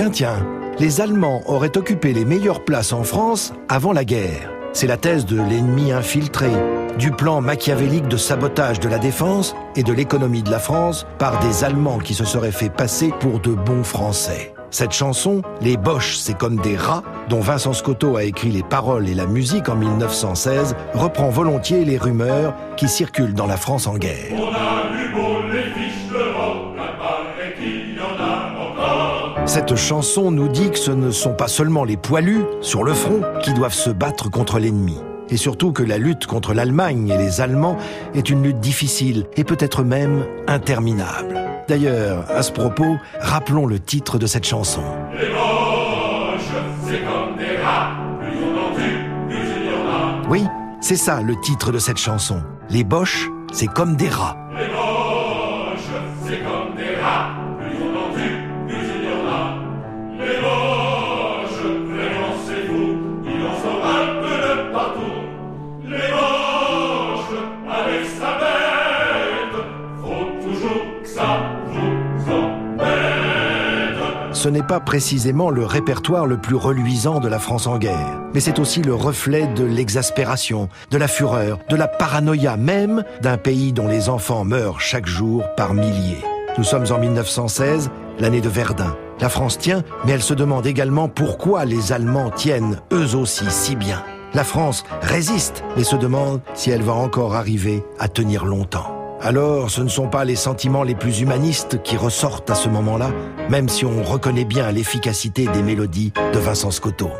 Tiens, tiens, les Allemands auraient occupé les meilleures places en France avant la guerre. C'est la thèse de l'ennemi infiltré, du plan machiavélique de sabotage de la défense et de l'économie de la France par des Allemands qui se seraient fait passer pour de bons Français. Cette chanson, Les Boches, c'est comme des rats, dont Vincent Scotto a écrit les paroles et la musique en 1916, reprend volontiers les rumeurs qui circulent dans la France en guerre. On a Cette chanson nous dit que ce ne sont pas seulement les poilus sur le front qui doivent se battre contre l'ennemi. Et surtout que la lutte contre l'Allemagne et les Allemands est une lutte difficile et peut-être même interminable. D'ailleurs, à ce propos, rappelons le titre de cette chanson. Les boches, c'est comme des rats, plus on en tue, plus il y en a. Oui, c'est ça le titre de cette chanson. Les Boches, c'est comme des rats. Les boches, c'est comme des rats, Ce n'est pas précisément le répertoire le plus reluisant de la France en guerre, mais c'est aussi le reflet de l'exaspération, de la fureur, de la paranoïa même d'un pays dont les enfants meurent chaque jour par milliers. Nous sommes en 1916, l'année de Verdun. La France tient, mais elle se demande également pourquoi les Allemands tiennent eux aussi si bien. La France résiste, mais se demande si elle va encore arriver à tenir longtemps. Alors, ce ne sont pas les sentiments les plus humanistes qui ressortent à ce moment-là, même si on reconnaît bien l'efficacité des mélodies de Vincent Scotto.